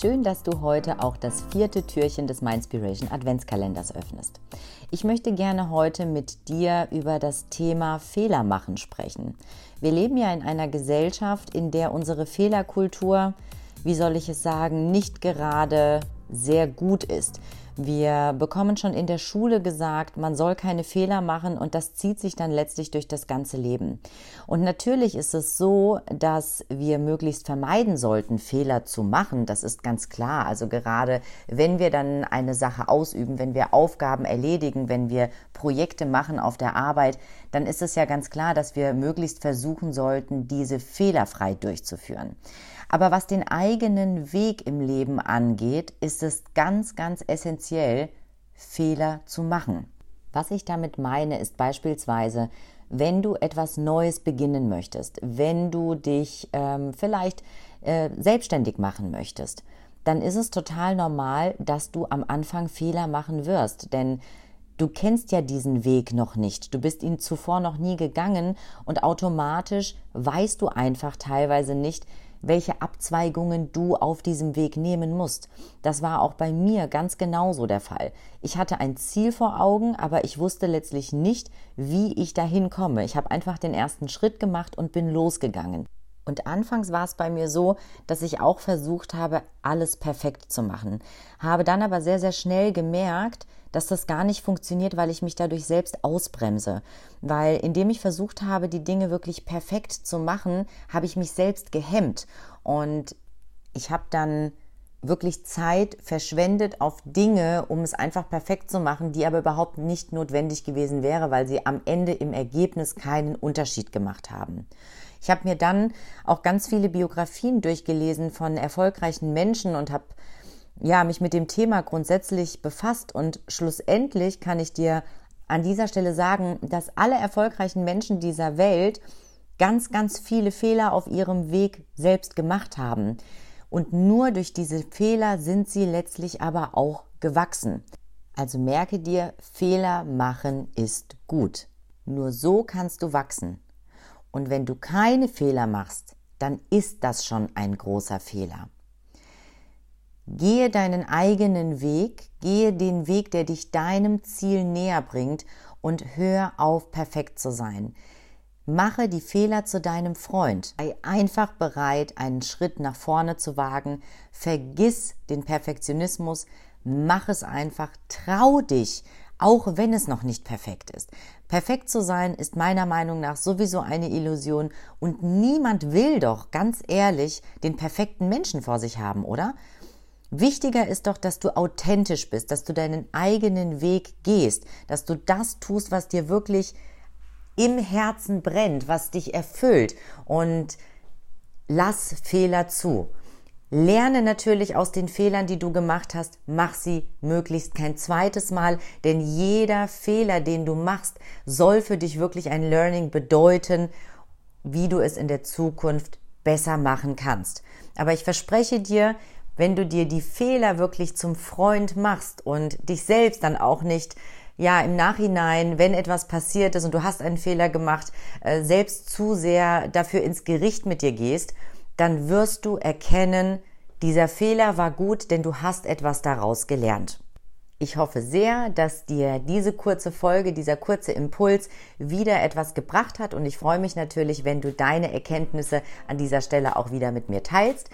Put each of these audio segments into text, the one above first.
Schön, dass du heute auch das vierte Türchen des Mindspiration Adventskalenders öffnest. Ich möchte gerne heute mit dir über das Thema Fehler machen sprechen. Wir leben ja in einer Gesellschaft, in der unsere Fehlerkultur, wie soll ich es sagen, nicht gerade sehr gut ist. Wir bekommen schon in der Schule gesagt, man soll keine Fehler machen und das zieht sich dann letztlich durch das ganze Leben. Und natürlich ist es so, dass wir möglichst vermeiden sollten, Fehler zu machen. Das ist ganz klar. Also gerade wenn wir dann eine Sache ausüben, wenn wir Aufgaben erledigen, wenn wir Projekte machen auf der Arbeit, dann ist es ja ganz klar, dass wir möglichst versuchen sollten, diese fehlerfrei durchzuführen. Aber was den eigenen Weg im Leben angeht, ist es ganz, ganz essentiell, Fehler zu machen. Was ich damit meine, ist beispielsweise, wenn du etwas Neues beginnen möchtest, wenn du dich ähm, vielleicht äh, selbstständig machen möchtest, dann ist es total normal, dass du am Anfang Fehler machen wirst. Denn Du kennst ja diesen Weg noch nicht. Du bist ihn zuvor noch nie gegangen und automatisch weißt du einfach teilweise nicht, welche Abzweigungen du auf diesem Weg nehmen musst. Das war auch bei mir ganz genauso der Fall. Ich hatte ein Ziel vor Augen, aber ich wusste letztlich nicht, wie ich dahin komme. Ich habe einfach den ersten Schritt gemacht und bin losgegangen. Und anfangs war es bei mir so, dass ich auch versucht habe, alles perfekt zu machen. Habe dann aber sehr, sehr schnell gemerkt, dass das gar nicht funktioniert, weil ich mich dadurch selbst ausbremse. Weil indem ich versucht habe, die Dinge wirklich perfekt zu machen, habe ich mich selbst gehemmt. Und ich habe dann wirklich Zeit verschwendet auf Dinge, um es einfach perfekt zu machen, die aber überhaupt nicht notwendig gewesen wäre, weil sie am Ende im Ergebnis keinen Unterschied gemacht haben. Ich habe mir dann auch ganz viele Biografien durchgelesen von erfolgreichen Menschen und habe ja, mich mit dem Thema grundsätzlich befasst und schlussendlich kann ich dir an dieser Stelle sagen, dass alle erfolgreichen Menschen dieser Welt ganz, ganz viele Fehler auf ihrem Weg selbst gemacht haben. Und nur durch diese Fehler sind sie letztlich aber auch gewachsen. Also merke dir, Fehler machen ist gut. Nur so kannst du wachsen. Und wenn du keine Fehler machst, dann ist das schon ein großer Fehler. Gehe deinen eigenen Weg, gehe den Weg, der dich deinem Ziel näher bringt und hör auf, perfekt zu sein. Mache die Fehler zu deinem Freund. Sei einfach bereit, einen Schritt nach vorne zu wagen. Vergiss den Perfektionismus. Mach es einfach. Trau dich, auch wenn es noch nicht perfekt ist. Perfekt zu sein ist meiner Meinung nach sowieso eine Illusion und niemand will doch, ganz ehrlich, den perfekten Menschen vor sich haben, oder? Wichtiger ist doch, dass du authentisch bist, dass du deinen eigenen Weg gehst, dass du das tust, was dir wirklich im Herzen brennt, was dich erfüllt und lass Fehler zu. Lerne natürlich aus den Fehlern, die du gemacht hast, mach sie möglichst kein zweites Mal, denn jeder Fehler, den du machst, soll für dich wirklich ein Learning bedeuten, wie du es in der Zukunft besser machen kannst. Aber ich verspreche dir, wenn du dir die Fehler wirklich zum Freund machst und dich selbst dann auch nicht ja im Nachhinein, wenn etwas passiert ist und du hast einen Fehler gemacht, äh, selbst zu sehr dafür ins Gericht mit dir gehst, dann wirst du erkennen, dieser Fehler war gut, denn du hast etwas daraus gelernt. Ich hoffe sehr, dass dir diese kurze Folge, dieser kurze Impuls wieder etwas gebracht hat und ich freue mich natürlich, wenn du deine Erkenntnisse an dieser Stelle auch wieder mit mir teilst.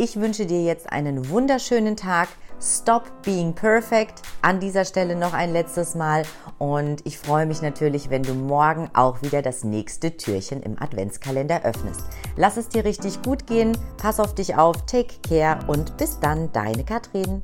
Ich wünsche dir jetzt einen wunderschönen Tag. Stop being perfect. An dieser Stelle noch ein letztes Mal. Und ich freue mich natürlich, wenn du morgen auch wieder das nächste Türchen im Adventskalender öffnest. Lass es dir richtig gut gehen. Pass auf dich auf. Take care und bis dann, deine Katrin.